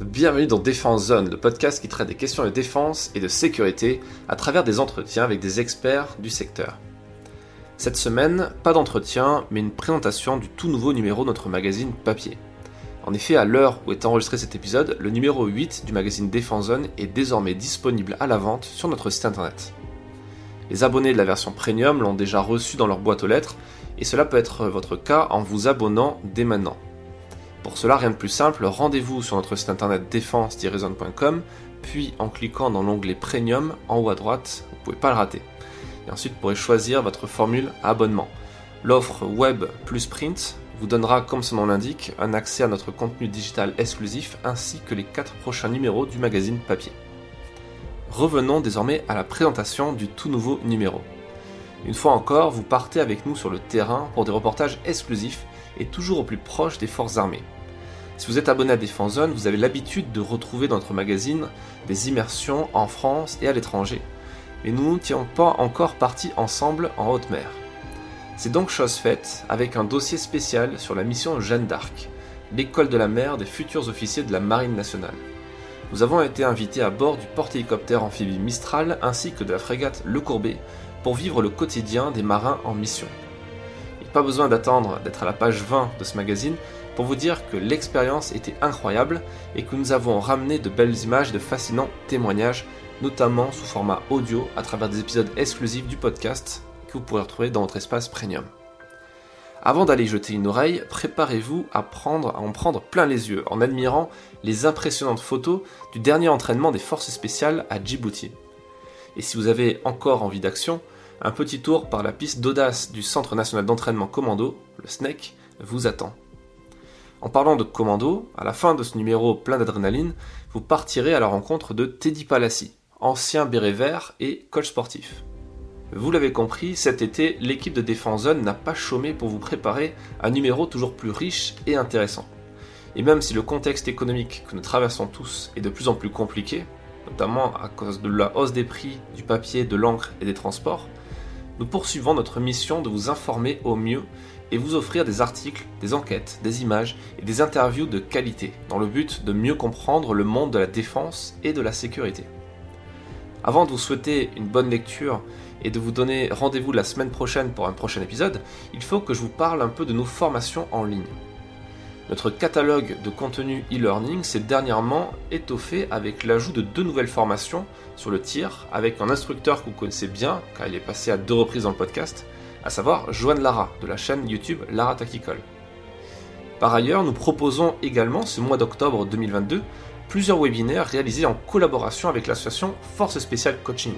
Bienvenue dans Défense Zone, le podcast qui traite des questions de défense et de sécurité à travers des entretiens avec des experts du secteur. Cette semaine, pas d'entretien, mais une présentation du tout nouveau numéro de notre magazine papier. En effet, à l'heure où est enregistré cet épisode, le numéro 8 du magazine Défense Zone est désormais disponible à la vente sur notre site internet. Les abonnés de la version premium l'ont déjà reçu dans leur boîte aux lettres, et cela peut être votre cas en vous abonnant dès maintenant. Pour cela, rien de plus simple, rendez-vous sur notre site internet défense-zone.com, puis en cliquant dans l'onglet Premium en haut à droite, vous ne pouvez pas le rater. Et ensuite, vous pourrez choisir votre formule abonnement. L'offre Web plus Print vous donnera, comme son nom l'indique, un accès à notre contenu digital exclusif ainsi que les 4 prochains numéros du magazine papier. Revenons désormais à la présentation du tout nouveau numéro. Une fois encore, vous partez avec nous sur le terrain pour des reportages exclusifs et toujours au plus proche des forces armées. Si vous êtes abonné à Défense Zone, vous avez l'habitude de retrouver dans notre magazine des immersions en France et à l'étranger. Mais nous ne tiens pas encore partis ensemble en haute mer. C'est donc chose faite avec un dossier spécial sur la mission Jeanne d'Arc, l'école de la mer des futurs officiers de la Marine nationale. Nous avons été invités à bord du porte-hélicoptère amphibie Mistral ainsi que de la frégate Le Courbet pour vivre le quotidien des marins en mission. A pas besoin d'attendre d'être à la page 20 de ce magazine pour vous dire que l'expérience était incroyable et que nous avons ramené de belles images, de fascinants témoignages, notamment sous format audio à travers des épisodes exclusifs du podcast que vous pourrez retrouver dans votre espace premium. Avant d'aller jeter une oreille, préparez-vous à, en prendre plein les yeux en admirant les impressionnantes photos du dernier entraînement des forces spéciales à Djibouti. Et si vous avez encore envie d'action, un petit tour par la piste d'audace du Centre national d'entraînement commando, le SNEC, vous attend. En parlant de commando, à la fin de ce numéro plein d'adrénaline, vous partirez à la rencontre de Teddy Palassi, ancien béret vert et coach sportif. Vous l'avez compris, cet été, l'équipe de Défense Zone n'a pas chômé pour vous préparer un numéro toujours plus riche et intéressant. Et même si le contexte économique que nous traversons tous est de plus en plus compliqué, notamment à cause de la hausse des prix du papier, de l'encre et des transports, nous poursuivons notre mission de vous informer au mieux et vous offrir des articles, des enquêtes, des images et des interviews de qualité dans le but de mieux comprendre le monde de la défense et de la sécurité. Avant de vous souhaiter une bonne lecture et de vous donner rendez-vous la semaine prochaine pour un prochain épisode, il faut que je vous parle un peu de nos formations en ligne. Notre catalogue de contenu e-learning s'est dernièrement étoffé avec l'ajout de deux nouvelles formations sur le tir avec un instructeur que vous connaissez bien car il est passé à deux reprises dans le podcast, à savoir Joanne Lara de la chaîne YouTube Lara Tactical. Par ailleurs, nous proposons également ce mois d'octobre 2022 plusieurs webinaires réalisés en collaboration avec l'association Force Spéciale Coaching.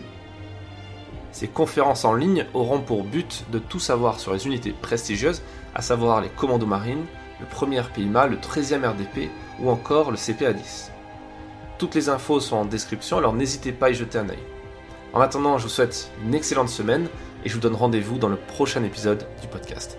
Ces conférences en ligne auront pour but de tout savoir sur les unités prestigieuses, à savoir les commandos marines, le 1er PIMA, le 13e RDP ou encore le CPA10. Toutes les infos sont en description, alors n'hésitez pas à y jeter un œil. En attendant, je vous souhaite une excellente semaine et je vous donne rendez-vous dans le prochain épisode du podcast.